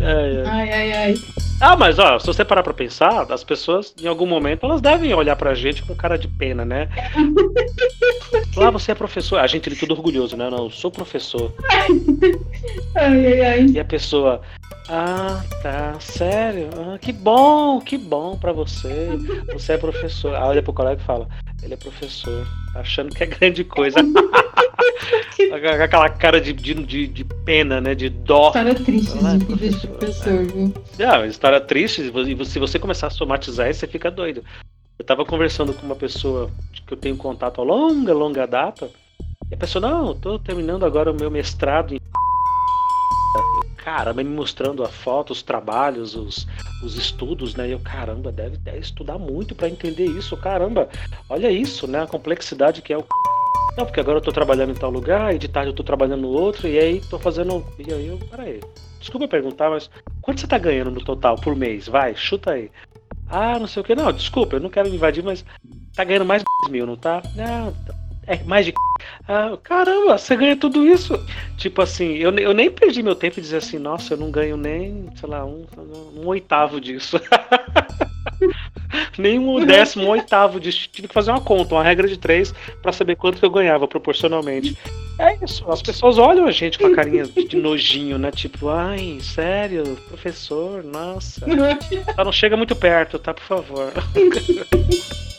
ai, ai, ai. ai. Ah, mas ó, se você parar pra pensar, as pessoas, em algum momento, elas devem olhar pra gente com cara de pena, né? Lá ah, você é professor. A gente ele tudo orgulhoso, né? Não, eu sou professor. Ai, ai, ai. E a pessoa, ah, tá, sério? Ah, que bom, que bom pra você. Você é professor. Aí olha pro colega e fala, ele é professor, tá achando que é grande coisa. Aquela cara de, de, de, pena, né? De dó. História triste ah, de vida de professor, viu? É, história triste, e se você começar a somatizar isso, você fica doido. Eu tava conversando com uma pessoa que eu tenho contato a longa, longa data, e a pessoa, não, eu tô terminando agora o meu mestrado em caramba, me mostrando a foto, os trabalhos, os, os estudos, né? E eu, caramba, deve, deve estudar muito para entender isso, caramba, olha isso, né? A complexidade que é o. Não, porque agora eu tô trabalhando em tal lugar, e de tarde eu tô trabalhando no outro, e aí tô fazendo. E aí eu, peraí. Desculpa perguntar, mas quanto você tá ganhando no total por mês? Vai, chuta aí. Ah, não sei o que. Não, desculpa, eu não quero me invadir, mas tá ganhando mais mil, não tá? Não, é mais de. Ah, caramba, você ganha tudo isso. Tipo assim, eu, eu nem perdi meu tempo e dizer assim, nossa, eu não ganho nem, sei lá, um, um oitavo disso. nem um décimo, oitavo disso. Tive que fazer uma conta, uma regra de três, para saber quanto que eu ganhava proporcionalmente. É isso, as pessoas olham a gente com a carinha de nojinho, né? Tipo, ai, sério, professor, nossa. Só não chega muito perto, tá? Por favor.